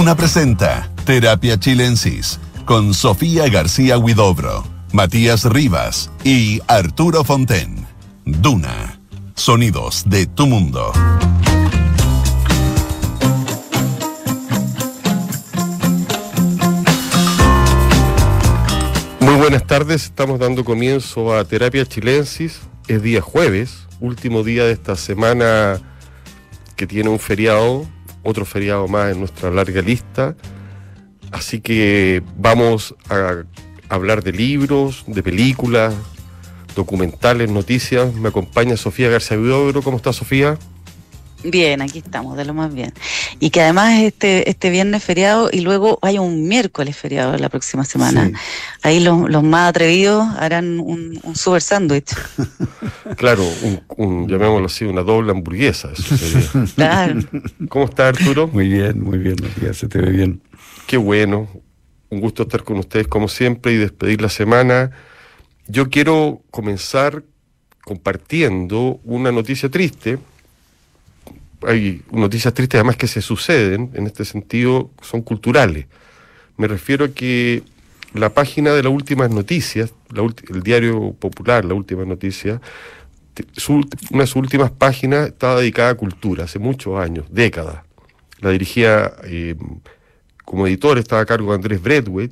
Duna presenta Terapia Chilensis con Sofía García Huidobro, Matías Rivas y Arturo Fonten. Duna. Sonidos de tu mundo. Muy buenas tardes, estamos dando comienzo a Terapia Chilensis. Es día jueves, último día de esta semana que tiene un feriado, otro feriado más en nuestra larga lista. Así que vamos a hablar de libros, de películas, documentales, noticias. Me acompaña Sofía García Vidobro. ¿Cómo está Sofía? Bien, aquí estamos, de lo más bien. Y que además este, este viernes feriado y luego hay un miércoles feriado la próxima semana. Sí. Ahí los, los más atrevidos harán un, un super sándwich. Claro, un, un- llamémoslo así, una doble hamburguesa. Eso sería. Claro. ¿Cómo está Arturo? Muy bien, muy bien, Matías, se te ve bien. Qué bueno. Un gusto estar con ustedes como siempre y despedir la semana. Yo quiero comenzar compartiendo una noticia triste. Hay noticias tristes además que se suceden, en este sentido son culturales. Me refiero a que la página de las últimas noticias, el diario popular, la última noticia, su una de sus últimas páginas estaba dedicada a cultura, hace muchos años, décadas. La dirigía eh, como editor, estaba a cargo de Andrés Bredway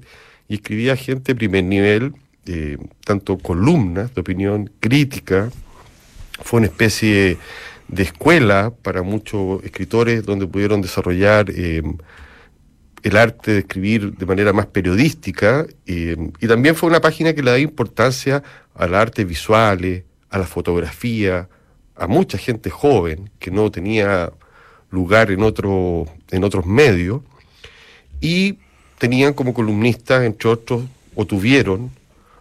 y escribía gente de primer nivel, eh, tanto columnas de opinión crítica, fue una especie de escuela para muchos escritores donde pudieron desarrollar eh, el arte de escribir de manera más periodística eh, y también fue una página que le da importancia a las artes visuales, a la fotografía, a mucha gente joven que no tenía lugar en, otro, en otros medios y tenían como columnistas, entre otros, o tuvieron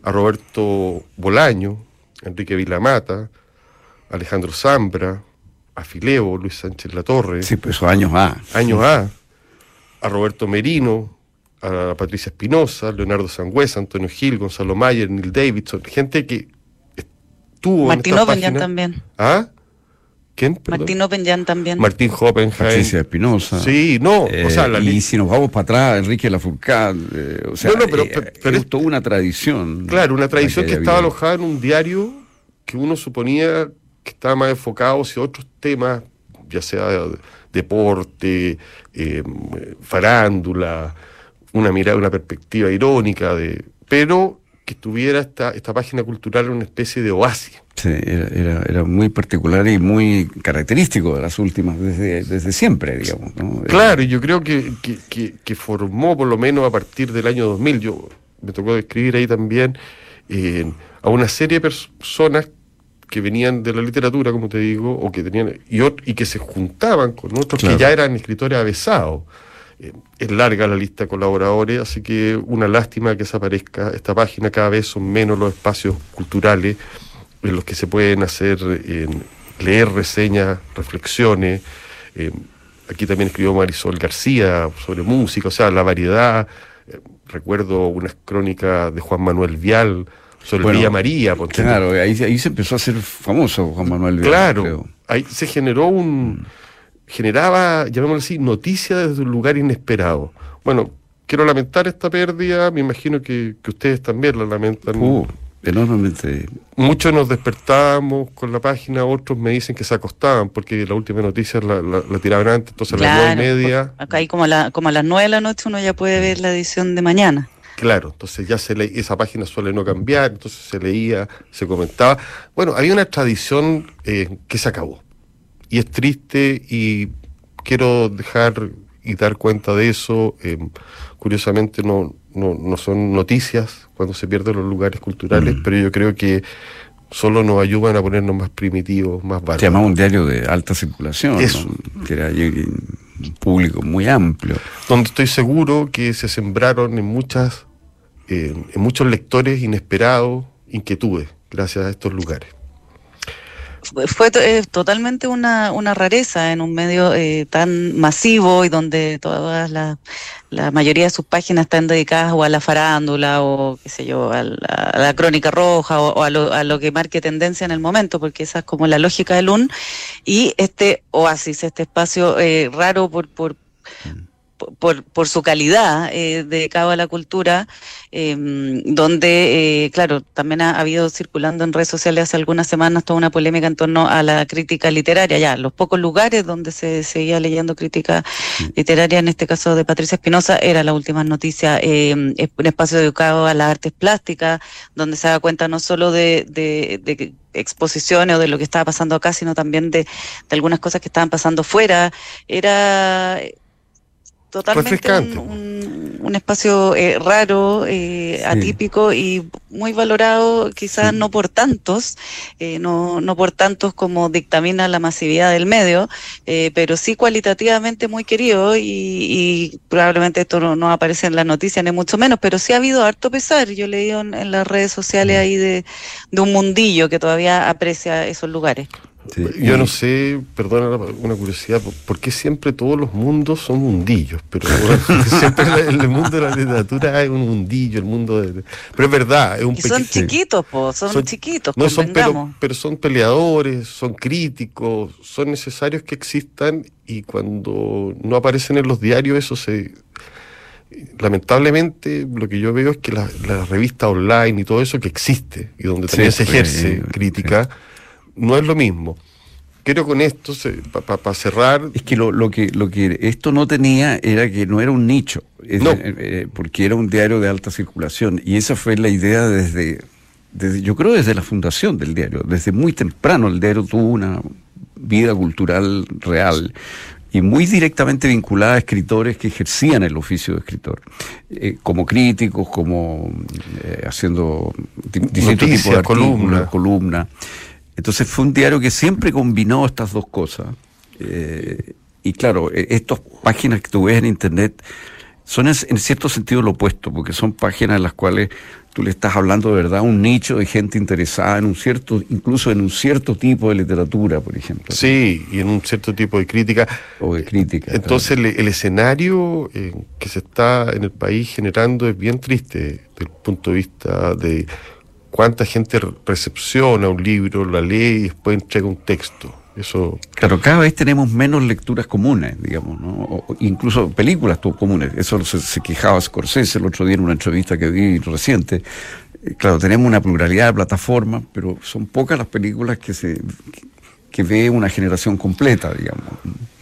a Roberto Bolaño, Enrique Vilamata, Alejandro Zambra, a Fileo, Luis Sánchez Latorre, Sí, pues años A. años A, a Roberto Merino, a Patricia Espinosa, Leonardo Sangüesa, Antonio Gil, Gonzalo Mayer, Neil Davidson, gente que estuvo Martín en esta página. también. ¿Ah? ¿Quién? Perdón. Martín Oppenjan también. Martín Hoppenheim. Patricia Espinosa. Sí, no, Eh, o sea, la y si nos vamos para atrás, Enrique Lafourcade, eh, o sea, No, no, pero- eh, pero- pero es toda una tradición. Claro, una tradición que estaba alojada en un diario que uno suponía que estaba más enfocado hacia otros temas, ya sea de- deporte, eh, farándula, una mirada, una perspectiva irónica, de, pero que estuviera esta, esta página cultural una especie de oasis. Sí, era, era, era muy particular y muy característico de las últimas, desde, desde siempre, digamos. ¿no? Claro, y yo creo que, que, que- que formó por lo menos a partir del año 2000, yo me tocó escribir ahí también, eh, a una serie de personas que venían de la literatura, como te digo, o que tenían y, y que se juntaban con otros Claro. que ya eran escritores avesados. Eh, es larga la lista de colaboradores, así que una lástima que desaparezca esta página, cada vez son menos los espacios culturales en los que se pueden hacer, eh, leer reseñas, reflexiones. eh, aquí también escribió Marisol García sobre música, o sea, la variedad. eh, recuerdo unas crónicas de Juan Manuel Vial sobre Bueno, Villa María. ponte. Claro, ahí, ahí se empezó a hacer famoso Juan Manuel Vial, Claro, creo. ahí se generó un. generaba, llamémoslo así, noticia desde un lugar inesperado. Bueno, quiero lamentar esta pérdida, me imagino que, que ustedes también la lamentan. Uh, enormemente. Muchos nos despertábamos con la página, otros me dicen que se acostaban porque la última noticia la, la- la tiraban antes, entonces a las nueve y media. por- Acá hay como a, la- como a las nueve de la noche uno ya puede ver la edición de mañana. Claro, entonces ya se le, esa página suele no cambiar, entonces se leía, se comentaba. Bueno, había una tradición eh, que se acabó. Y es triste y quiero dejar y dar cuenta de eso. eh, curiosamente no, no, no son noticias cuando se pierden los lugares culturales, Mm. pero yo creo que solo nos ayudan a ponernos más primitivos, más Se bárbaros. llamaba un diario de alta circulación, que era un público muy amplio. donde estoy seguro que se sembraron en muchas eh, en muchos lectores inesperados inquietudes gracias a estos lugares. Fue- eh, totalmente una, una rareza en un medio eh, tan masivo y donde todas las la mayoría de sus páginas están dedicadas o a la farándula o qué sé yo, a la, a la crónica roja o, o a, lo, a lo que marque tendencia en el momento, porque esa es como la lógica del UN. Y este oasis, este espacio eh, raro por, por, por, por su calidad eh, dedicado a la cultura, em, donde, eh, claro, también ha, habido circulando en redes sociales hace algunas semanas toda una polémica en torno a la crítica literaria, ya, los pocos lugares donde se seguía leyendo crítica literaria, en este caso de Patricia Espinosa, era la última noticia, em, un espacio dedicado a las artes plásticas, donde se da cuenta no solo de, de, de exposiciones o de lo que estaba pasando acá, sino también de, de algunas cosas que estaban pasando fuera. Era totalmente un, un, un, espacio eh, raro, eh, sí. atípico y muy valorado, quizás sí. no por tantos, eh, no, no por tantos como dictamina la masividad del medio, eh, pero sí cualitativamente muy querido y, y probablemente esto no, no, aparece en las noticias ni mucho menos, pero sí ha habido harto pesar. Yo leí en, en las redes sociales ahí de, de un mundillo que todavía aprecia esos lugares. Sí. Yo no sé, perdona una curiosidad, ¿por qué siempre todos los mundos son mundillos? Pero siempre en el mundo de la literatura hay un mundillo, el mundo de... Pero es verdad, es un y son chiquitos, po, son, son, chiquitos, no son pero, pero son peleadores, son críticos, son necesarios que existan y cuando no aparecen en los diarios eso se... Lamentablemente lo que yo veo es que la, la revista online y todo eso que existe y donde también sí, se ejerce sí, crítica... Sí no es lo mismo. Quiero con esto, para pa, cerrar... Es que lo, lo que lo que esto no tenía era que no era un nicho, no. eh, porque era un diario de alta circulación. Y esa fue la idea desde, desde, yo creo desde la fundación del diario, desde muy temprano el diario tuvo una vida cultural real y muy directamente vinculada a escritores que ejercían el oficio de escritor, eh, como críticos, como eh, haciendo distintos tipos de columna. columna. Entonces fue un diario que siempre combinó estas dos cosas. Eh, y claro, estas páginas que tú ves en Internet son en, en, cierto sentido lo opuesto, porque son páginas en las cuales tú le estás hablando de verdad a un nicho de gente interesada en un cierto, incluso en un cierto tipo de literatura, por ejemplo. Sí, y en un cierto tipo de crítica. O de crítica. Entonces claro. el, el, escenario eh, que se está en el país generando es bien triste desde el punto de vista de cuánta gente recepciona un libro, la lee y después entrega un texto. Eso... Claro, cada vez tenemos menos lecturas comunes, digamos, ¿no? O incluso películas comunes. Eso se, se, quejaba Scorsese el otro día en una entrevista que vi reciente. Claro, tenemos una pluralidad de plataformas, pero son pocas las películas que se que ve una generación completa, digamos.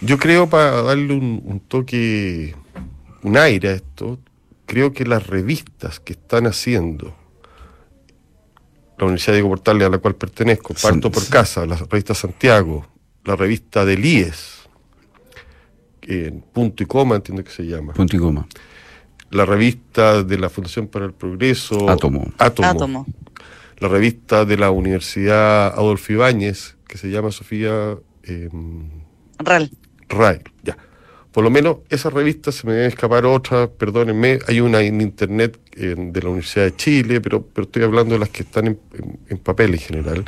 Yo creo, para darle un, un toque, un aire a esto, creo que las revistas que están haciendo la Universidad Diego Portales a la cual pertenezco, Parto por Casa, la revista Santiago, la revista del IES, en Punto y Coma entiendo que se llama. Punto y Coma. La revista de la Fundación para el Progreso. Átomo. Átomo. Átomo. La revista de la Universidad Adolfo Ibáñez, que se llama Sofía... Eh, RAL. RAL, ya por lo menos esa revista se me debe escapar otra, perdónenme, hay una en internet eh, de la Universidad de Chile, pero, pero estoy hablando de las que están en, papel en general.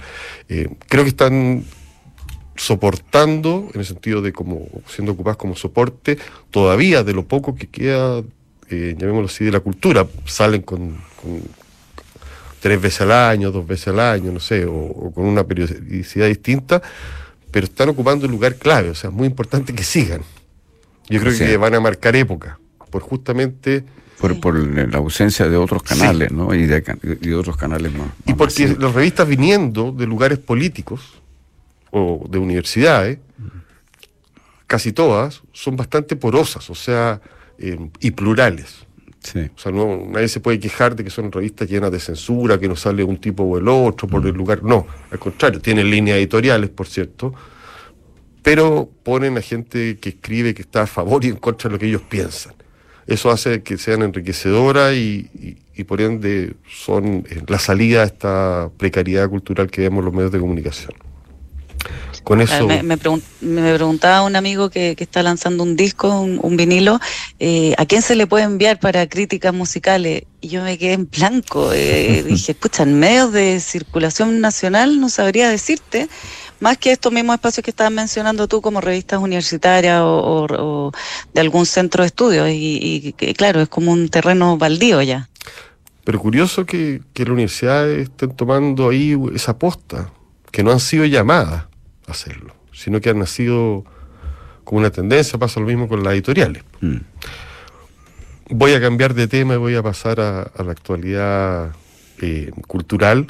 Eh, creo que están soportando, en el sentido de como siendo ocupadas como soporte, todavía de lo poco que queda, eh, llamémoslo así, de la cultura. Salen con, con, tres veces al año, dos veces al año, no sé, o, o con una periodicidad distinta, pero están ocupando un lugar clave, o sea, es muy importante que sigan. Yo creo o sea, que van a marcar época, por justamente... Por, por la ausencia de otros canales, sí. ¿no? Y de, y de, otros canales más. Y porque masivos. las revistas viniendo de lugares políticos o de universidades, casi todas, son bastante porosas, o sea, eh, y plurales. Sí. O sea, no, nadie se puede quejar de que son revistas llenas de censura, que no sale un tipo o el otro por mm. el lugar. No, al contrario, tienen líneas editoriales, por cierto, pero ponen a gente que escribe que está a favor y en contra de lo que ellos piensan. Eso hace que sean enriquecedoras y, y, y, por ende son eh, la salida a esta precariedad cultural que vemos en los medios de comunicación. Con eso... Me, me, pregun me preguntaba un amigo que, que, está lanzando un disco, un, un vinilo, eh, ¿a quién se le puede enviar para críticas musicales? Y yo me quedé en blanco. Eh, dije, escucha, en medios de circulación nacional no sabría decirte más que estos mismos espacios que estabas mencionando tú como revistas universitarias o, o, o de algún centro de estudios y, y, claro, es como un terreno baldío ya. Pero curioso que, que las universidades estén tomando ahí esa posta, que no han sido llamadas a hacerlo, sino que han nacido como una tendencia, pasa lo mismo con las editoriales. Mm. Voy a cambiar de tema y voy a pasar a, a la actualidad eh, cultural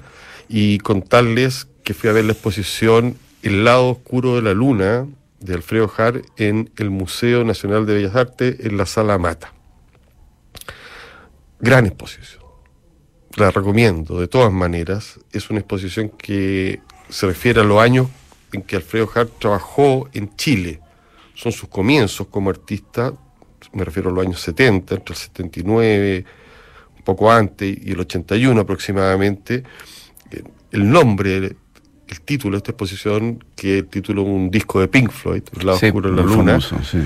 y contarles que fui a ver la exposición El lado oscuro de la luna de Alfredo Jar en el Museo Nacional de Bellas Artes en la Sala Mata. Gran exposición. La recomiendo de todas maneras. Es una exposición que se refiere a los años en que Alfredo Jar trabajó en Chile. Son sus comienzos como artista, me refiero a los años 70, entre el 79, un poco antes, y el 81 aproximadamente. El nombre, el título de esta exposición, que el título de un disco de Pink Floyd, El lado Sí, oscuro de la luna, famoso, sí.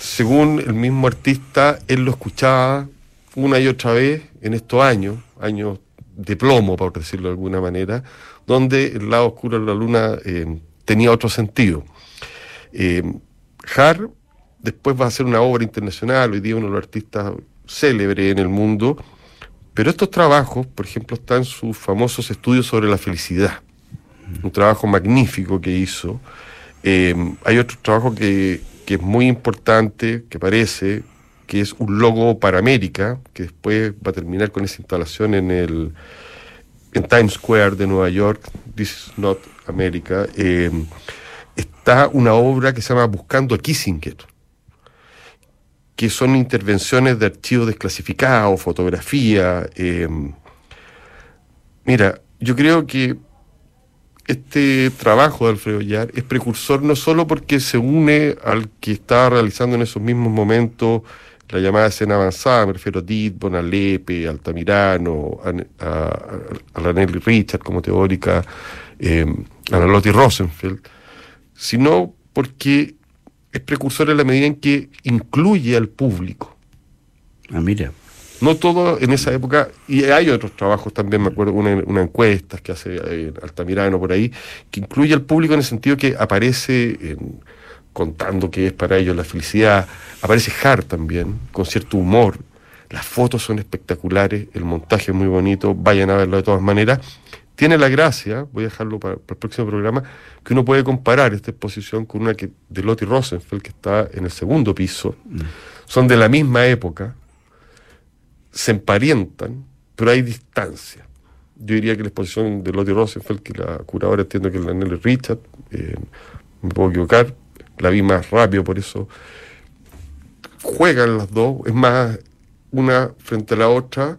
según el mismo artista, él lo escuchaba una y otra vez en estos años, años de plomo, por decirlo de alguna manera, donde el lado oscuro de la luna eh, tenía otro sentido. Eh, Har después va a hacer una obra internacional, hoy día uno de los artistas célebres en el mundo, pero estos trabajos, por ejemplo, están sus famosos estudios sobre la felicidad, un trabajo magnífico que hizo. Eh, hay otro trabajo que, que es muy importante, que parece, que es un logo para América, que después va a terminar con esa instalación en el en Times Square de Nueva York, This is not America, eh, está una obra que se llama Buscando a Kissinger, que son intervenciones de archivos desclasificados, fotografía. eh. Mira, yo creo que este trabajo de Alfredo Yar es precursor no solo porque se une al que estaba realizando en esos mismos momentos la llamada escena avanzada, me refiero a Ditbon, a Lepe, a Altamirano, a, a, Richard como teórica, eh, a la Rosenfeld, sino porque es precursor en la medida en que incluye al público. Ah, mira. No todo en esa época, y hay otros trabajos también, me acuerdo, una, una encuesta que hace eh, Altamirano por ahí, que incluye al público en el sentido que aparece contando que es para ellos la felicidad, aparece Hart también, con cierto humor, las fotos son espectaculares, el montaje es muy bonito, vayan a verlo de todas maneras. Tiene la gracia, voy a dejarlo para, para el próximo programa, que uno puede comparar esta exposición con una que, de Lottie Rosenfeld, que está en el segundo piso. Son de la misma época, se emparietan, pero hay distancia. Yo diría que la exposición de Lottie Rosenfeld, que la curadora entiendo que es la Nelly Richard, eh, me puedo equivocar, la vi más rápido, por eso juegan las dos, es más, una frente a la otra,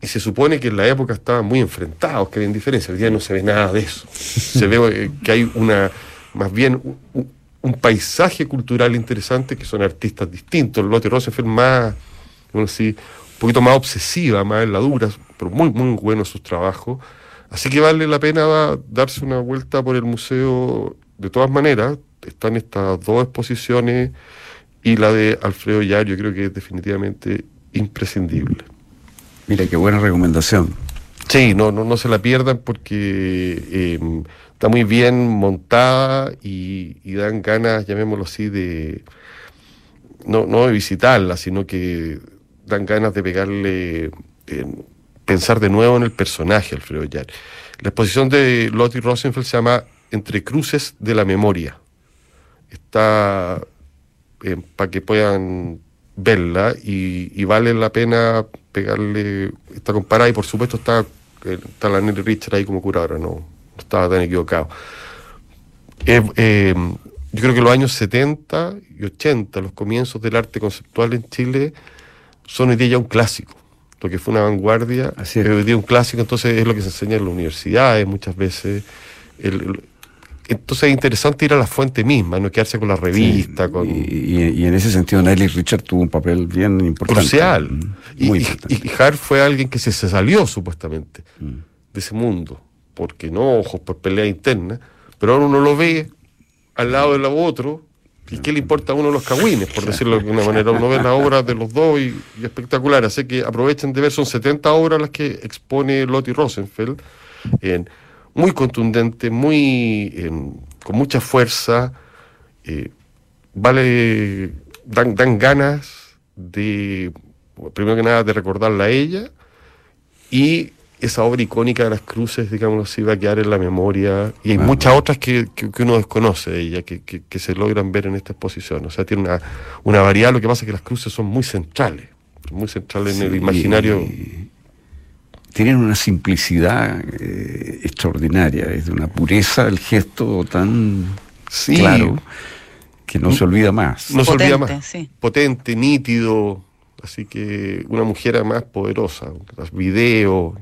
y se supone que en la época estaban muy enfrentados, que había diferencia, el día no se ve nada de eso. Se ve eh, que hay una, más bien, un, un paisaje cultural interesante que son artistas distintos. Lotte Rosenfeld más, bueno, sí, poquito más obsesiva, más en la dura, pero muy, muy bueno sus trabajos. Así que vale la pena darse una vuelta por el museo de todas maneras. Están estas dos exposiciones y la de Alfredo Yar, yo creo que es definitivamente imprescindible. Mira, qué buena recomendación. Sí, no, no, no se la pierdan porque eh, está muy bien montada y, y, dan ganas, llamémoslo así, de no, no de visitarla, sino que dan ganas de pegarle, eh, pensar de nuevo en el personaje Alfredo Yar. La exposición de Lottie Rosenfeld se llama Entre Cruces de la Memoria. Está eh, para que puedan verla y, vale la pena pegarle esta comparada y por supuesto está, está la Nelly Richard ahí como curadora, no, no estaba tan equivocado. Eh, eh, yo creo que los años 70 y 80, los comienzos del arte conceptual en Chile, son hoy día ya un clásico. Lo que fue una vanguardia, Así es hoy día un clásico, entonces es lo que se enseña en las universidades muchas veces. El, el, entonces es interesante ir a la fuente misma, no quedarse con la revista. Sí, con... Y, y, y, en ese sentido, Nelly Richard tuvo un papel bien importante. Crucial. Mm, Y, Muy y, importante. y Hart fue alguien que se, se salió supuestamente Mm. de ese mundo, porque enojos, por pelea interna, pero ahora uno lo ve al lado del otro, y qué le importa a uno los cagüines, por decirlo de alguna manera. Uno ve las obras de los dos y, espectacular. Así que aprovechen de ver, son 70 obras las que expone Lottie Rosenfeld, en- muy contundente, muy con mucha fuerza. eh, vale, dan, dan ganas de, primero que nada, de recordarla a ella y esa obra icónica de las cruces, digamos así, va a quedar en la memoria. Y hay Ah, muchas otras que, que- que uno desconoce de ella, que, que- que se logran ver en esta exposición. O sea, tiene una, una variedad, lo que pasa es que las cruces son muy centrales, muy centrales en el imaginario. y Tienen una simplicidad eh, extraordinaria, es de una pureza el gesto tan Sí. claro que no se olvida más. No se olvida más. sí. Potente, nítido. Así que una mujer además poderosa. Los videos,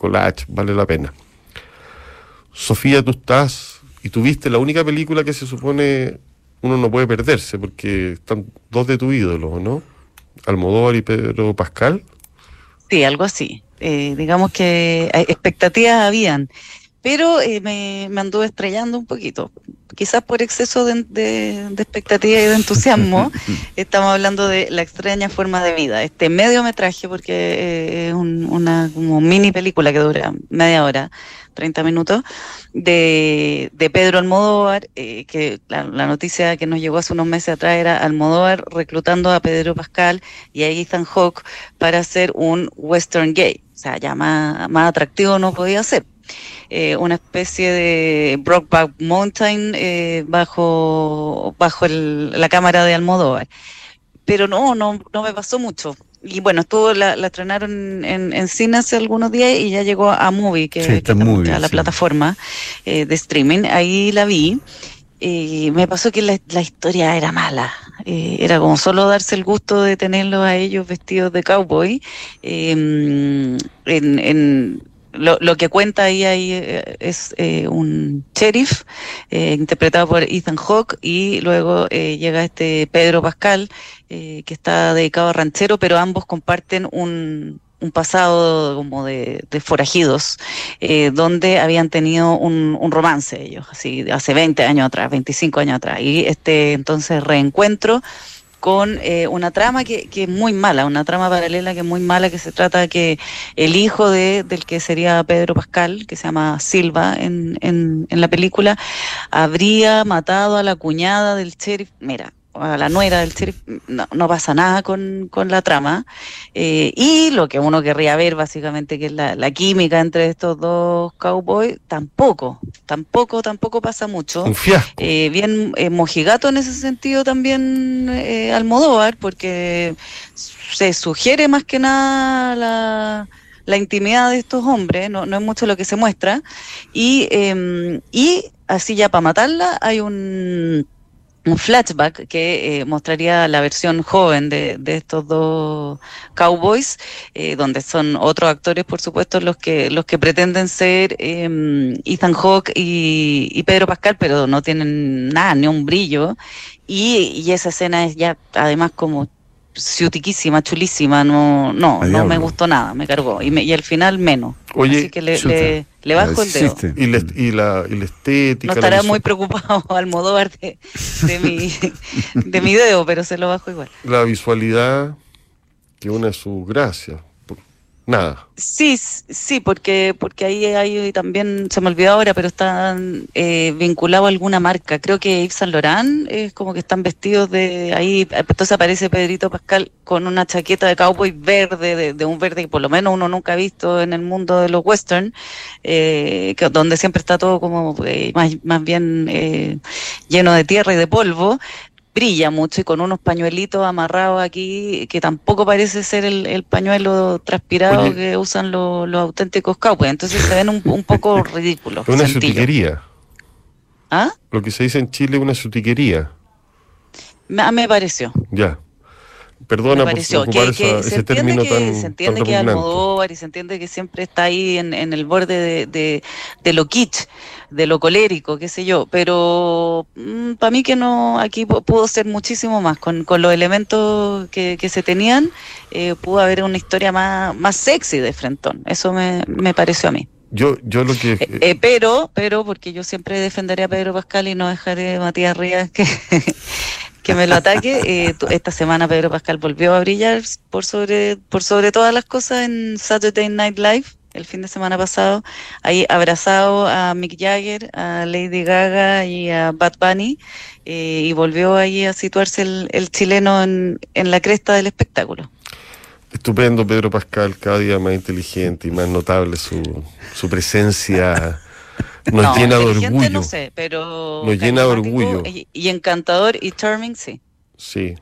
collage, vale la pena. Sofía, tú estás y tuviste la única película que se supone uno no puede perderse porque están dos de tu ídolo, ¿no? Almodóvar y Pedro Pascal. Sí, algo así. Eh, digamos que eh, expectativas habían, pero eh, me, me anduve estrellando un poquito. Quizás por exceso de, de, de expectativa y de entusiasmo. Estamos hablando de La extraña forma de vida. Este mediometraje, porque eh, es un- una como mini película que dura media hora, 30 minutos, de, de Pedro Almodóvar, eh, que la, la noticia que nos llegó hace unos meses atrás era Almodóvar reclutando a Pedro Pascal y a Ethan Hawke para hacer un western gay. O sea, ya más, más atractivo no podía ser. Eh, una especie de Brokeback Mountain eh, bajo, bajo el- la cámara de Almodóvar. Pero no, no, no me pasó mucho. Y bueno, estuvo, la, la estrenaron en, en cine hace algunos días y ya llegó a Movie, que, Sí, que Movie, la sí. plataforma eh, de streaming. Ahí la vi. Y me pasó que la, la historia era mala. Eh, era como solo darse el gusto de tenerlos a ellos vestidos de cowboy. Eh, en, en- lo, lo que cuenta ahí, ahí eh, es eh, un sheriff eh, interpretado por Ethan Hawke y luego eh, llega este Pedro Pascal eh, que está dedicado a ranchero, pero ambos comparten un, un pasado como de, de forajidos, eh, donde habían tenido un, un romance ellos, así hace 20 años atrás, 25 años atrás. Y este entonces reencuentro con eh, una trama que, que es muy mala, una trama paralela que es muy mala, que se trata que el hijo de, del que sería Pedro Pascal, que se llama Silva en, en, en la película, habría matado a la cuñada del sheriff, mira, a la nuera del sheriff, no, no pasa nada con, con la trama. Eh, y lo que uno querría ver, básicamente, que es la, la química entre estos dos cowboys, tampoco, tampoco, tampoco pasa mucho. Un fiasco. Eh, bien eh, mojigato en ese sentido también eh, Almodóvar, porque se sugiere más que nada la, la intimidad de estos hombres, no, no es mucho lo que se muestra, y, eh, y así ya para matarla hay un, un flashback que eh, mostraría la versión joven de, de estos dos cowboys, eh, donde son otros actores, por supuesto, los que los que pretenden ser eh, Ethan Hawke y, y Pedro Pascal, pero no tienen nada, ni un brillo. Y, y esa escena es ya, además, como ciutiquísima, chulísima, no, no, no me gustó nada, me cargó. Y, me- y al final menos. Oye, Así que le, le, le bajo el dedo. Y, la, y, la, y la estética. No estará muy preocupado Almodóvar de, de, mi, de mi dedo, pero se lo bajo igual. La visualidad, que una de sus gracias. Nada. Sí, sí, porque porque ahí hay también, se me olvidó ahora, pero están eh, vinculados a alguna marca. Creo que Yves Saint Laurent es como que están vestidos de ahí. Entonces aparece Pedrito Pascal con una chaqueta de cowboy verde, de, de un verde que por lo menos uno nunca ha visto en el mundo de los western, eh, donde siempre está todo como eh, más, más bien eh, lleno de tierra y de polvo brilla mucho y con unos pañuelitos amarrados aquí que tampoco parece ser el, el pañuelo transpirado Oye. que usan los, los auténticos cowboys. Entonces se ven un, un poco ridículos. Es una sutiquería. ¿Ah? Lo que se dice en Chile es una sutiquería. Me, me pareció. Ya. Perdona me por ocupar que, que esa- se ese entiende término que tan, se tan entiende que repugnante. Almodóvar y se entiende que siempre está ahí en, en el borde de, de, de lo kitsch, de lo colérico, qué sé yo, pero para mí que no, aquí pu- pudo ser muchísimo más, con, con los elementos que, que se tenían, eh, pudo haber una historia más, más sexy de Frentón, eso me, me pareció a mí. Yo, yo lo que... Eh, eh, pero, pero, porque yo siempre defenderé a Pedro Pascal y no dejaré a Matías Rías que, que me lo ataque. eh, esta semana Pedro Pascal volvió a brillar por sobre, por sobre todas las cosas en Saturday Night Live el fin de semana pasado, ahí abrazado a Mick Jagger, a Lady Gaga y a Bad Bunny, eh, y volvió ahí a situarse el, el chileno en, en la cresta del espectáculo. Estupendo, Pedro Pascal, cada día más inteligente y más notable su, su presencia. Nos No, llena de orgullo. No sé, pero. Nos llena de orgullo. Y, y encantador y charming, sí. Sí.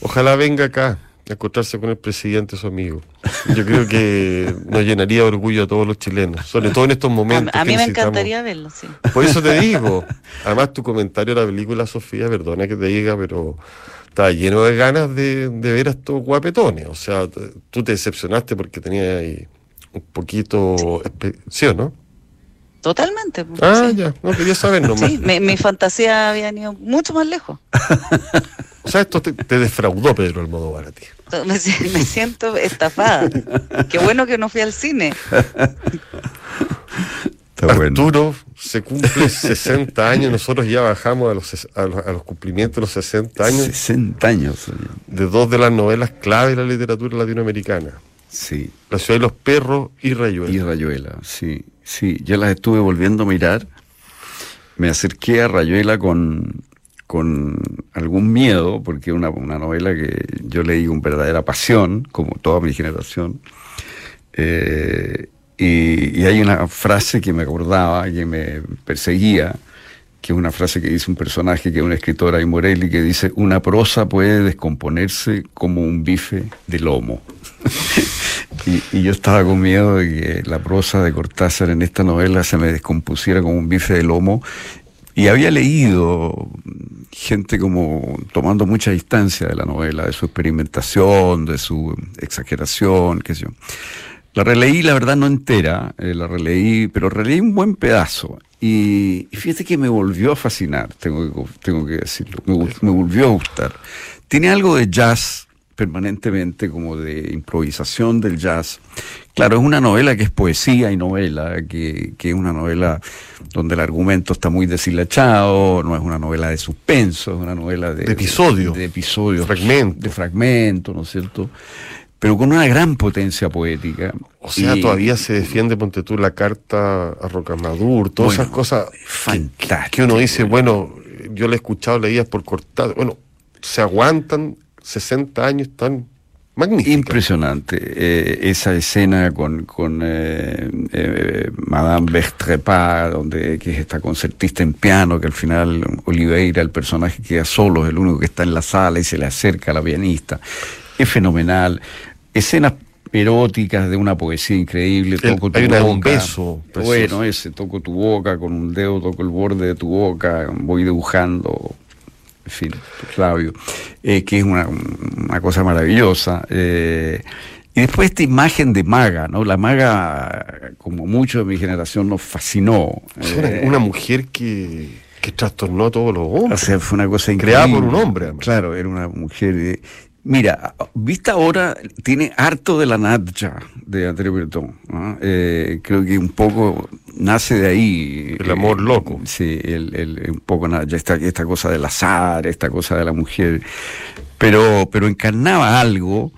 Ojalá venga acá a encontrarse con el presidente, su amigo. Yo creo que nos llenaría de orgullo a todos los chilenos, sobre todo en estos momentos. a mí me encantaría verlo, sí. Por eso te digo. Además, tu comentario de la película, Sofía, perdona que te diga, pero estaba lleno de ganas de, de ver a estos guapetones. O sea, tú te decepcionaste porque tenías ahí un poquito... ¿Sí o no? Totalmente. pues, Ah, sí. ya. No, quería saber nomás. Sí, mi, mi fantasía había ido mucho más lejos. O sea, esto te, te defraudó Pedro Almodóvar a ti. Me, si- me siento estafada. Qué bueno que no fui al cine. Está bueno. Arturo se cumple 60 años, nosotros ya bajamos a los, a los, a los cumplimientos de los 60 años 60 años. oye. de dos de las novelas clave de la literatura latinoamericana. Sí. La ciudad de los perros y Rayuela. Y Rayuela, sí, sí. Yo las estuve volviendo a mirar. Me acerqué a Rayuela con, con algún miedo, porque es una, una novela que yo leí con verdadera pasión, como toda mi generación. Eh, y, y hay una frase que me acordaba, que me perseguía, que es una frase que dice un personaje que es un escritor ahí Morelli, que dice, una prosa puede descomponerse como un bife de lomo. y, yo estaba con miedo de que la prosa de Cortázar en esta novela se me descompusiera como un bife de lomo. Y había leído gente como tomando mucha distancia de la novela, de su experimentación, de su exageración, qué sé yo. La releí, la verdad, no entera, eh, la releí, pero releí un buen pedazo. Y, y fíjate que me volvió a fascinar, tengo que, tengo que decirlo, me, me volvió a gustar. Tiene algo de jazz permanentemente, como de improvisación del jazz. Claro, es una novela que es poesía y novela, que, que es una novela donde el argumento está muy deshilachado, no es una novela de suspenso, es una novela de, De episodio. de, episodios, Fragmento. de fragmentos, ¿no es cierto? Pero con una gran potencia poética. O sea, Y- todavía se defiende, ponte tú, la carta a Rocamadur, todas Bueno, esas cosas que- fantástico, que uno dice, bueno, yo le he escuchado leídas por cortado. Bueno, se aguantan 60 años tan magníficas. Impresionante eh, esa escena con, con eh, eh, Madame Bestrepas, donde que es esta concertista en piano, que al final Oliveira, el personaje queda solo, es el único que está en la sala y se le acerca a la pianista. Es fenomenal. Escenas eróticas de una poesía increíble. El- Toco tu boca. un beso precioso. Bueno, ese, toco tu boca, con un dedo toco el borde de tu boca, voy dibujando en fin, labios, eh, que es una, una cosa maravillosa. eh, y después esta imagen de maga, ¿no? La maga, como mucho de mi generación, nos fascinó. Una, eh, una mujer que, que trastornó a todos los o hombres. sea, fue una cosa increíble. Creada por un hombre, además. Claro, era una mujer. Mira, vista ahora, tiene harto de la Nadja de André Breton. ¿no? Eh, creo que un poco nace de ahí. El amor eh, loco. Sí, el, el- un poco esta, esta cosa del azar, esta cosa de la mujer. Pero, pero encarnaba algo.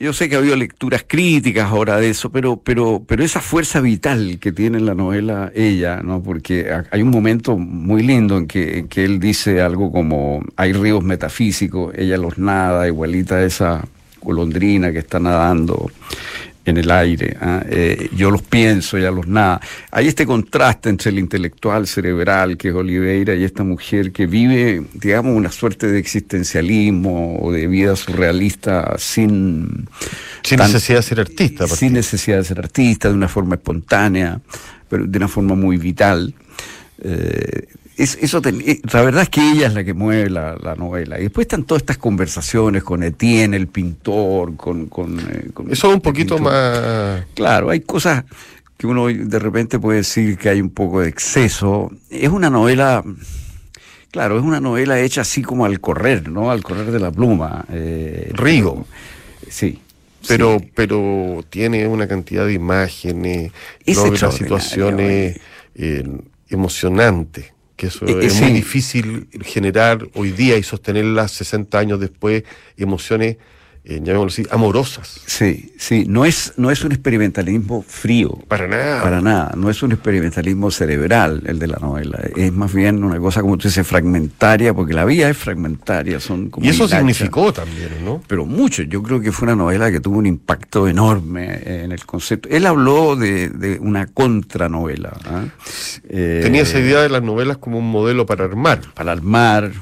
Yo sé que ha habido lecturas críticas ahora de eso, pero, pero, pero esa fuerza vital que tiene en la novela ella, ¿no? Porque ha- hay un momento muy lindo en que, él dice algo como hay ríos metafísicos, ella los nada, igualita esa golondrina que está nadando en el aire. ¿ah? Eh, yo los pienso, ella los nada. Hay este contraste entre el intelectual cerebral, que es Oliveira, y esta mujer que vive, digamos, una suerte de existencialismo o de vida surrealista sin... Sin tan- necesidad de ser artista. sin necesidad de ser artista, de una forma espontánea, pero de una forma muy vital. Eh, es- eso eh, la verdad es que ella es la que mueve la, la novela. Y después están todas estas conversaciones con Etienne, el pintor, con... con, eh, con Eso es un poquito pintor. más... Claro, hay cosas que uno de repente puede decir que hay un poco de exceso. Es una novela, claro, es una novela hecha así como al correr, ¿no? Al correr de la pluma. eh, Río. Sí. Pero, sí. pero tiene una cantidad de imágenes, Es logra situaciones eh, emocionantes, que eso Eh, eh, es sí. muy difícil generar hoy día y sostenerlas 60 años después, emociones eh, llamémoslo así, amorosas. Sí, sí, no es, no es un experimentalismo frío. Para nada. Para nada, no es un experimentalismo cerebral el de la novela, es más bien una cosa como tú dices, fragmentaria, porque la vida es fragmentaria, son como Y eso significó también, ¿no? Pero mucho, yo creo que fue una novela que tuvo un impacto enorme en el concepto. Él habló de, de una contranovela. ¿ah? Eh, Tenía esa idea de las novelas como un modelo para armar. para armar,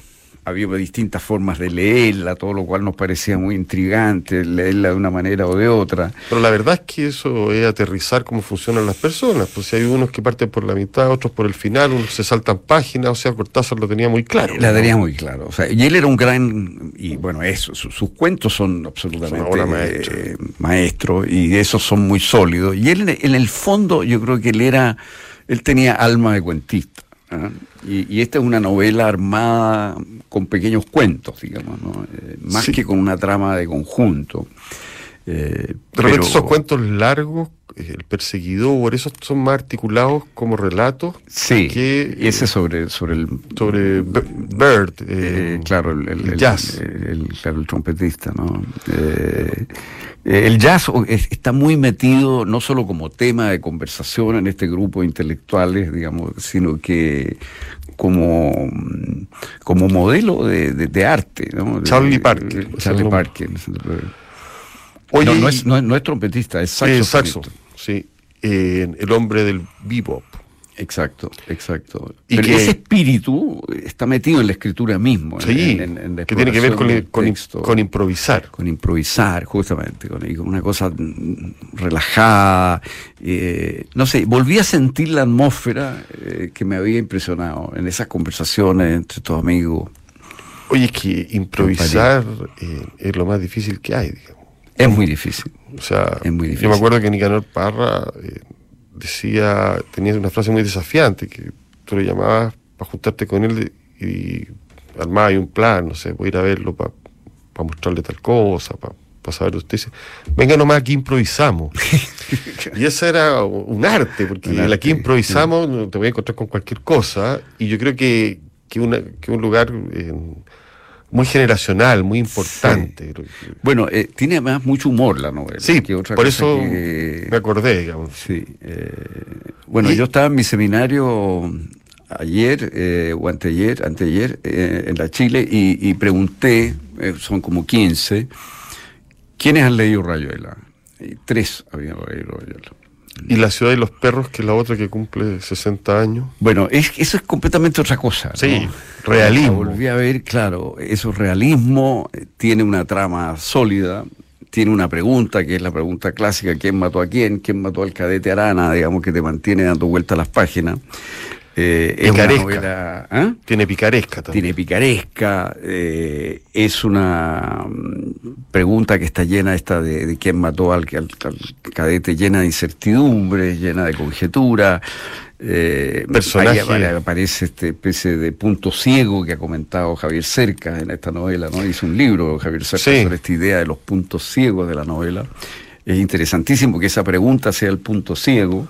había distintas formas de leerla, todo lo cual nos parecía muy intrigante, leerla de una manera o de otra. Pero la verdad es que eso es aterrizar cómo funcionan las personas. Pues si hay unos que parten por la mitad, otros por el final, unos se saltan páginas, o sea, Cortázar lo tenía muy claro. La ¿no? tenía muy claro. O sea, y él era un gran, y bueno, eso, su- sus cuentos son absolutamente Son maestra. eh, maestros, y esos son muy sólidos. Y él en el fondo, yo creo que él era, él tenía alma de cuentista. ¿Ah? Y, y esta es una novela armada con pequeños cuentos, digamos, ¿no? Eh, más Sí. que con una trama de conjunto. Eh, De repente esos cuentos largos, eh, El Perseguidor, esos son más articulados como relatos Sí, que, ese sobre, sobre el sobre Bird. eh, claro, el, el- el el- jazz. el- el- claro, el trompetista, ¿no? Eh, el jazz está muy metido no solo como tema de conversación en este grupo de intelectuales, digamos, sino que como, como modelo de, de- de arte, ¿no? Charlie Parker, Charlie Parker. Oye, no, no es, no es- no es trompetista, es saxo, sí. Eh, el hombre del bebop. Exacto, exacto. Y Pero que- ese espíritu está metido en la escritura mismo. en- Sí, en- en la que tiene que ver con, exploración del con, texto. con improvisar. con improvisar, justamente, con, con una cosa mm, relajada. eh, no sé, volví a sentir la atmósfera eh, que me había impresionado en esas conversaciones entre tus amigos. Oye, es que improvisar eh, es lo más difícil que hay, digamos. Es muy difícil. O sea, Es muy yo me acuerdo que Nicanor Parra decía, tenía una frase muy desafiante, que tú le llamabas para juntarte con él y armabas ahí un plan, no sé, voy a ir a verlo para mostrarle tal cosa, para saber usted. Dice, venga nomás aquí improvisamos. y ese era un arte, porque Un aquí improvisamos, te voy a encontrar con cualquier cosa, y yo creo que, que, una, que un lugar eh, muy generacional, muy importante. Bueno, eh, tiene además mucho humor la novela. Sí, que otra por eso que- me acordé, digamos. Sí. eh, bueno, Y- yo estaba en mi seminario ayer eh, o anteayer, anteayer eh, en la Chile y, y pregunté, eh, son como 15, ¿quiénes han leído Rayuela? Y tres habían leído Rayuela. Y La ciudad de los perros, que es la otra que cumple 60 años. Bueno, es, eso es completamente otra cosa. ¿no? Sí, realismo. Volví a ver, claro, eso es realismo, eh, tiene una trama sólida, tiene una pregunta, que es la pregunta clásica, ¿quién mató a quién? ¿Quién mató al cadete Arana? Digamos que te mantiene dando vuelta a las páginas. Eh, es una Picaresca. novela, ¿ah? Tiene picaresca también. Tiene picaresca, eh, es una mm, pregunta que está llena esta de, de quién mató al, al- al cadete, llena de incertidumbres, llena de conjetura. Eh, Personaje. ahí apare- aparece este especie de punto ciego que ha comentado Javier Cerca en esta novela, ¿no? Hizo un libro Javier Cerca Sí. sobre esta idea de los puntos ciegos de la novela. Es interesantísimo que esa pregunta sea el punto ciego.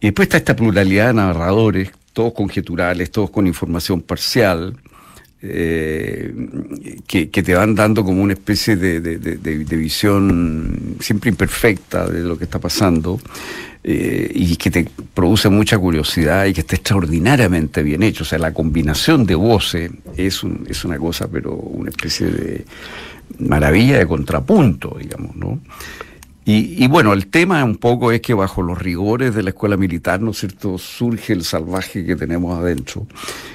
Y después está esta pluralidad de narradores, todos conjeturales, todos con información parcial, eh, que, te van dando como una especie de- de- de visión siempre imperfecta de lo que está pasando. eh, y que te produce mucha curiosidad y que está extraordinariamente bien hecho. O sea, la combinación de voces es, un- es una cosa, pero una especie de maravilla de contrapunto, digamos, ¿no? Y, y bueno, el tema un poco es que bajo los rigores de la escuela militar, ¿no es cierto?, surge el salvaje que tenemos adentro,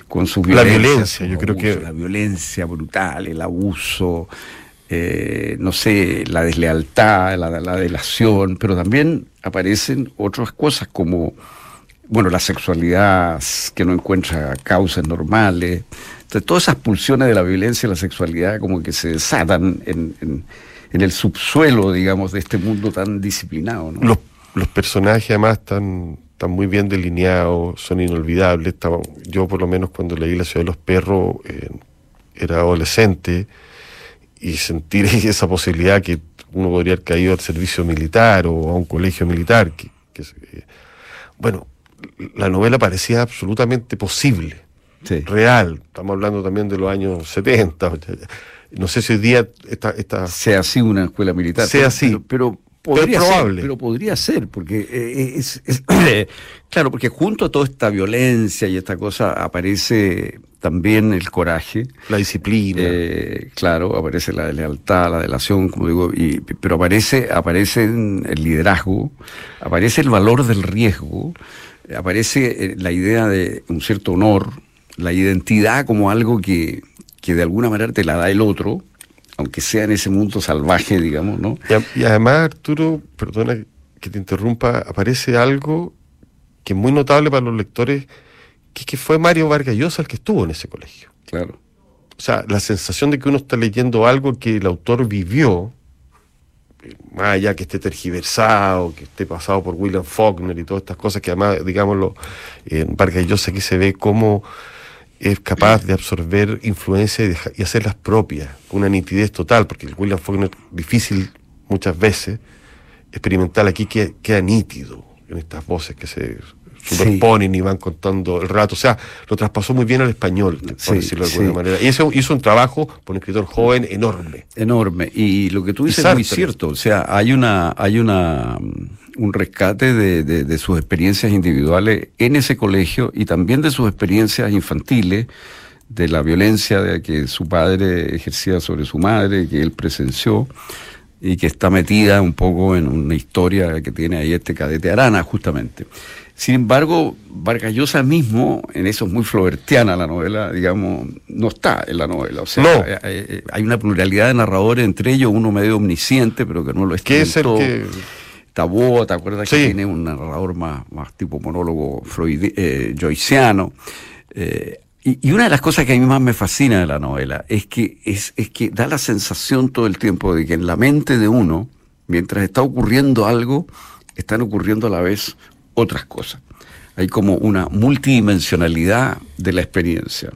con sus La violencias, violencia, yo creo que- La violencia brutal, el abuso, eh, no sé, la deslealtad, la, la delación, pero también aparecen otras cosas como, bueno, la sexualidad que no encuentra causas normales. Entonces, todas esas pulsiones de la violencia y la sexualidad como que se desatan en, en- en el subsuelo, digamos, de este mundo tan disciplinado. ¿no? Los, los personajes además están, están muy bien delineados, son inolvidables. Yo por lo menos cuando leí La ciudad de los perros eh, era adolescente y sentir esa posibilidad que uno podría haber caído al servicio militar o a un colegio militar. Que, eh, bueno, la novela parecía absolutamente posible. real. Estamos hablando también de los años 70. No sé si hoy día esta, esta... sea así una escuela militar. Sea así. pero Podría Ser, pero podría ser, porque eh, eh, es, claro, porque junto a toda esta violencia y esta cosa aparece también el coraje, la disciplina, eh, claro, aparece la lealtad, la delación, como digo, y, pero aparece, aparece el liderazgo, aparece el valor del riesgo, aparece la idea de un cierto honor, la identidad como algo que, que de alguna manera te la da el otro aunque sea en ese mundo salvaje, digamos, ¿no? Y, además, Arturo, perdona que te interrumpa, aparece algo que es muy notable para los lectores, que, que fue Mario Vargas Llosa el que estuvo en ese colegio. Claro. O sea, la sensación de que uno está leyendo algo que el autor vivió, más allá que esté tergiversado, que esté pasado por William Faulkner y todas estas cosas que además, digámoslo, en Vargas Llosa aquí se ve como es capaz de absorber influencias y, hacerlas propias, con una nitidez total, porque el William Faulkner, difícil muchas veces, experimental aquí queda, queda nítido en estas voces que se superponen y van contando el rato. O sea, lo traspasó muy bien al español, por decirlo de alguna manera. Y eso hizo un trabajo por un escritor joven enorme. Enorme. Y lo que tú dices es muy cierto. O sea, hay una, hay una un rescate de, de, sus experiencias individuales en ese colegio y también de sus experiencias infantiles, de la violencia de que su padre ejercía sobre su madre, que él presenció y que está metida un poco en una historia que tiene ahí este cadete Arana, justamente. Sin embargo, Vargas Llosa mismo, en eso es muy flobertiana la novela, digamos, no está en la novela. O sea, hay, hay, una pluralidad de narradores, entre ellos uno medio omnisciente, pero que no lo es. ¿Qué es el que Tabó, ¿te acuerdas que tiene un narrador más, más tipo monólogo Freud, eh, joyceano? Eh, y, una de las cosas que a mí más me fascina de la novela es que, es, es que da la sensación todo el tiempo de que en la mente de uno, mientras está ocurriendo algo, están ocurriendo a la vez otras cosas. Hay como una multidimensionalidad de la experiencia.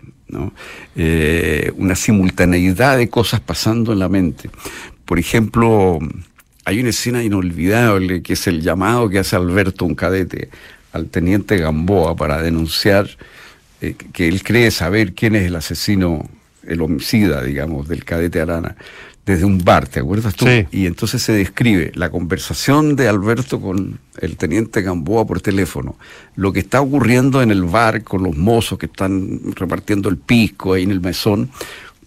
Eh, una simultaneidad de cosas pasando en la mente. Por ejemplo, hay una escena inolvidable que es el llamado que hace Alberto, un cadete, al teniente Gamboa para denunciar eh, que él cree saber quién es el asesino, el homicida, digamos, del cadete Arana, desde un bar, ¿te acuerdas tú? Y entonces se describe la conversación de Alberto con el teniente Gamboa por teléfono, lo que está ocurriendo en el bar con los mozos que están repartiendo el pisco ahí en el mesón,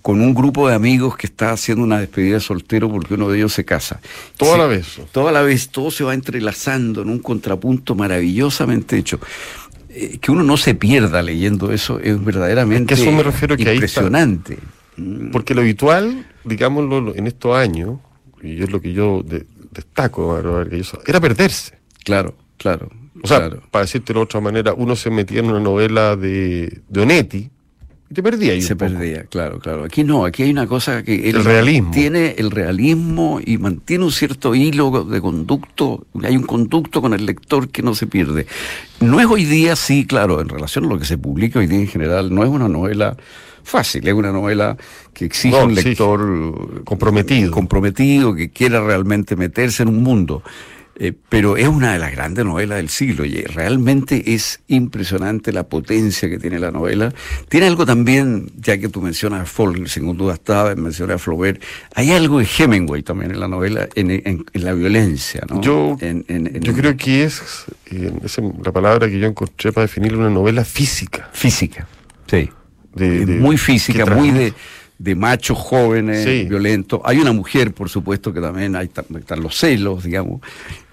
con un grupo de amigos que está haciendo una despedida de soltero porque uno de ellos se casa. Toda la vez. Toda la vez, todo se va entrelazando en un contrapunto maravillosamente hecho. Eh, que uno no se pierda leyendo eso es verdaderamente eso me refiero que impresionante. Porque lo habitual, digámoslo, en estos años, y es lo que yo destaco, era perderse. Claro, claro. O sea, para decirte de otra manera, uno se metía en una novela de, de Onetti, te perdía Se perdía, claro, claro. Aquí no, aquí hay una cosa que... El realismo. Tiene el realismo y mantiene un cierto hilo de conducto, hay un conducto con el lector que no se pierde. No es hoy día, sí, claro, en relación a lo que se publica hoy día en general, no es una novela fácil, es una novela que exige un lector comprometido. comprometido, que quiera realmente meterse en un mundo. Eh, pero es una de las grandes novelas del siglo y realmente es impresionante la potencia que tiene la novela. Tiene algo también, ya que tú mencionas a Faulkner, sin duda estaba, mencioné a Flaubert, hay algo de Hemingway también en la novela, en, la violencia. ¿no? Yo, yo creo que es, la palabra que yo encontré para definir una novela física. Física, sí. Muy física, muy de de machos jóvenes, violentos. Hay una mujer, por supuesto, que también hay, están los celos, digamos.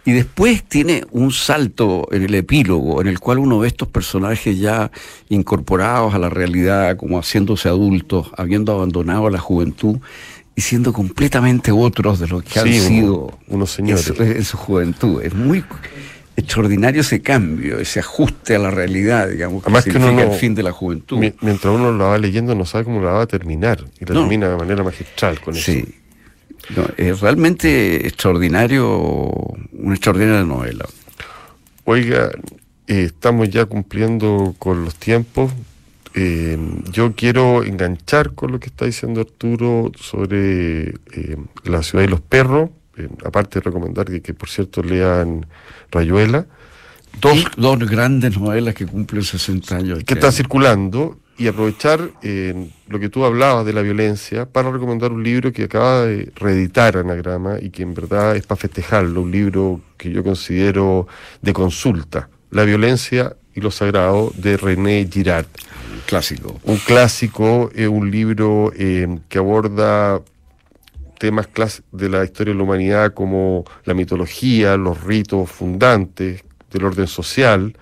Y después tiene un salto en el epílogo, en el cual uno ve estos personajes ya incorporados a la realidad, como haciéndose adultos, habiendo abandonado la juventud y siendo completamente otros de lo que han sido unos señores en su juventud. Es muy extraordinario ese cambio, ese ajuste a la realidad, digamos, que significa el fin de la juventud. Mientras uno lo va leyendo no sabe cómo la va a terminar y la termina de manera magistral con sí. es realmente extraordinario, una extraordinaria novela. Oiga, eh, estamos ya cumpliendo con los tiempos. Eh, yo quiero enganchar con lo que está diciendo Arturo sobre eh, la ciudad y los perros aparte de recomendar que, por cierto lean Rayuela. Dos, dos grandes novelas que cumplen 60 años. Que están circulando. y aprovechar eh, lo que tú hablabas de la violencia para recomendar un libro que acaba de reeditar Anagrama y que en verdad es para festejarlo, un libro que yo considero de consulta, La violencia y lo sagrado de René Girard. Clásico. Un clásico, es un libro eh, que aborda temas de la historia de la humanidad como la mitología, los ritos fundantes del orden social,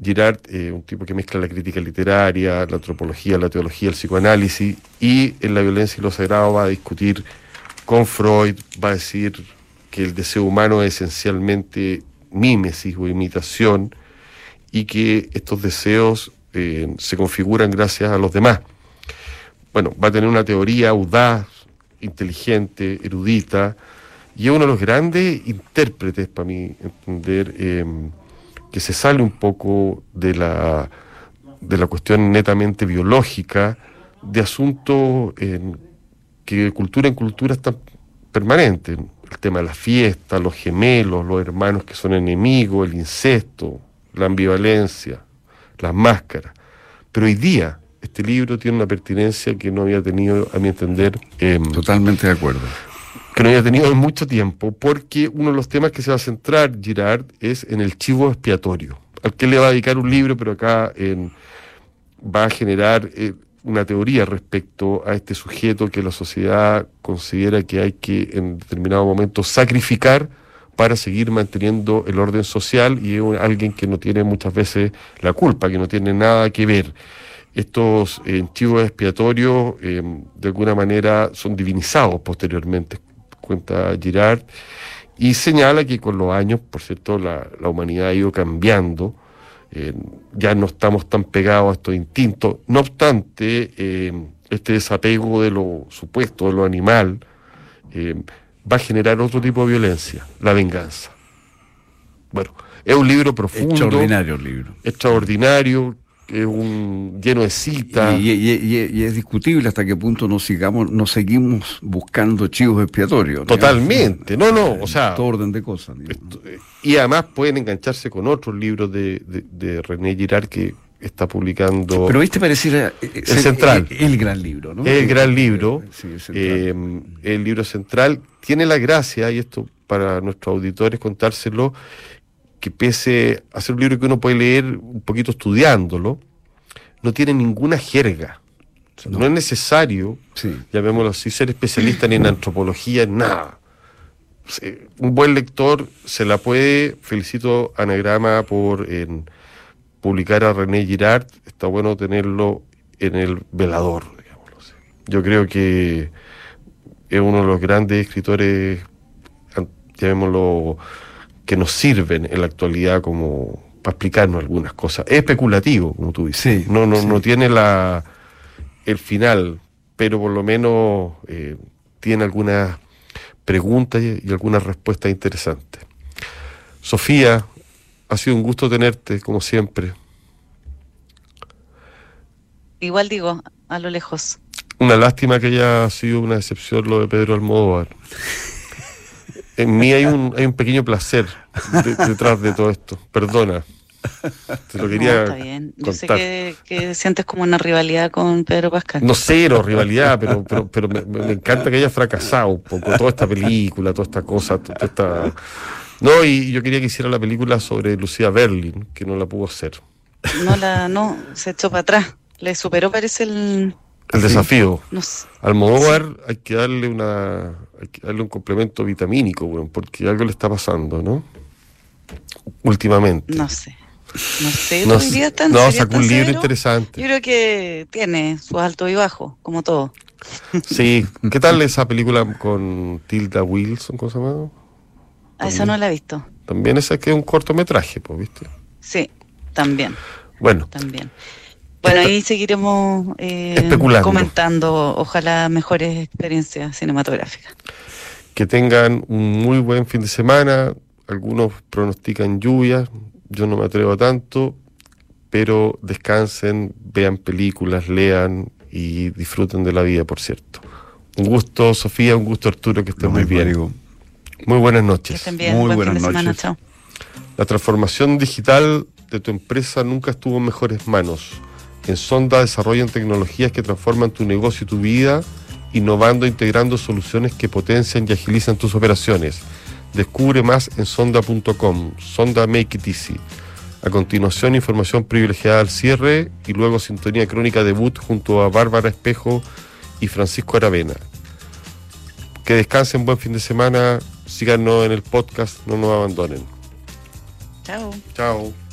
Girard, eh, un tipo que mezcla la crítica literaria, la antropología, la teología, el psicoanálisis, y en la violencia y lo sagrado va a discutir con Freud, va a decir que el deseo humano es esencialmente mímesis o imitación, y que estos deseos eh, se configuran gracias a los demás. Bueno, va a tener una teoría audaz, inteligente, erudita, y es uno de los grandes intérpretes, para mí entender, eh, que se sale un poco de la, de la cuestión netamente biológica, de asuntos que de cultura en cultura están permanentes. El tema de la fiesta, los gemelos, los hermanos que son enemigos, el incesto, la ambivalencia, las máscaras. Pero hoy día este libro tiene una pertinencia que no había tenido, a mi entender. Em, Totalmente de acuerdo que no había tenido en mucho tiempo, porque uno de los temas que se va a centrar Girard es en el chivo expiatorio, al que le va a dedicar un libro, pero acá va a generar eh, una teoría respecto a este sujeto que la sociedad considera que hay que en determinado momento sacrificar para seguir manteniendo el orden social y es alguien que no tiene muchas veces la culpa, que no tiene nada que ver estos eh, chivos expiatorios eh, de alguna manera son divinizados posteriormente cuenta Girard, y señala que con los años, por cierto, la, humanidad ha ido cambiando, eh, ya no estamos tan pegados a estos instintos, no obstante, eh, este desapego de lo supuesto, de lo animal, va a generar otro tipo de violencia, la venganza. Bueno, es un libro profundo. Extraordinario libro. Extraordinario, es un lleno de citas. Y, es discutible hasta qué punto nos sigamos, nos seguimos buscando chivos expiatorios. Totalmente, no, no, o sea. Todo orden de cosas. Eh, y además pueden engancharse con otros libros de, de, René Girard que está publicando. Pero este pareciera eh, el central. El, gran libro, ¿no? El gran libro. el, el libro central tiene la gracia, y esto para nuestros auditores contárselo, que pese a ser un libro que uno puede leer un poquito estudiándolo, no tiene ninguna jerga. no. es necesario, llamémoslo así, ser especialista ni en antropología, en nada. Un buen lector se la puede, felicito a Anagrama por publicar a René Girard, está bueno tenerlo en el velador, digámoslo así. Yo creo que es uno de los grandes escritores, llamémoslo, que nos sirven en la actualidad como para explicarnos algunas cosas. Es especulativo, como tú dices. no, no, no tiene la el final, pero por lo menos eh, tiene algunas preguntas y, algunas respuestas interesantes. Sofía, ha sido un gusto tenerte, como siempre. Igual digo, a lo lejos. Una lástima que haya sido una excepción lo de Pedro Almodóvar en mí hay un, hay un pequeño placer detrás de todo esto. Perdona. Te lo quería. está bien. Yo sé que, sientes como una rivalidad con Pedro Pascal. No cero rivalidad, pero, pero, pero me, encanta que haya fracasado un poco toda esta película, toda esta cosa, toda esta. No, y yo quería que hiciera la película sobre Lucía Berlin, que no la pudo hacer. No la, no, se echó para atrás. Le superó, parece el. El desafío. No Al hay que darle una hay que darle un complemento vitamínico, bueno, porque algo le está pasando, ¿no? Últimamente. No sé. No sé, no, día tan, no sacó un libro interesante. Yo creo que tiene su alto y bajo, como todo. Sí, ¿qué tal esa película con Tilda Wilson, ¿cómo se llama? A esa no la he visto. También esa que es un cortometraje, pues, ¿viste? Sí, también. Bueno. También. Bueno, ahí seguiremos eh, comentando, ojalá mejores experiencias cinematográficas. Que tengan un muy buen fin de semana. Algunos pronostican lluvias, yo no me atrevo a tanto, pero descansen, vean películas, lean y disfruten de la vida, por cierto. Un gusto, Sofía, un gusto, Arturo, que estén muy bien. Muy buenas noches. Muy buenas noches. La transformación digital de tu empresa nunca estuvo en mejores manos En Sonda desarrollan tecnologías que transforman tu negocio y tu vida, innovando e integrando soluciones que potencian y agilizan tus operaciones. Descubre más en sonda.com. Sonda Make It Easy. A continuación, información privilegiada al cierre y luego sintonía crónica debut junto a Bárbara Espejo y Francisco Aravena. Que descansen, buen fin de semana, síganos en el podcast, no nos abandonen. Chao. Chao.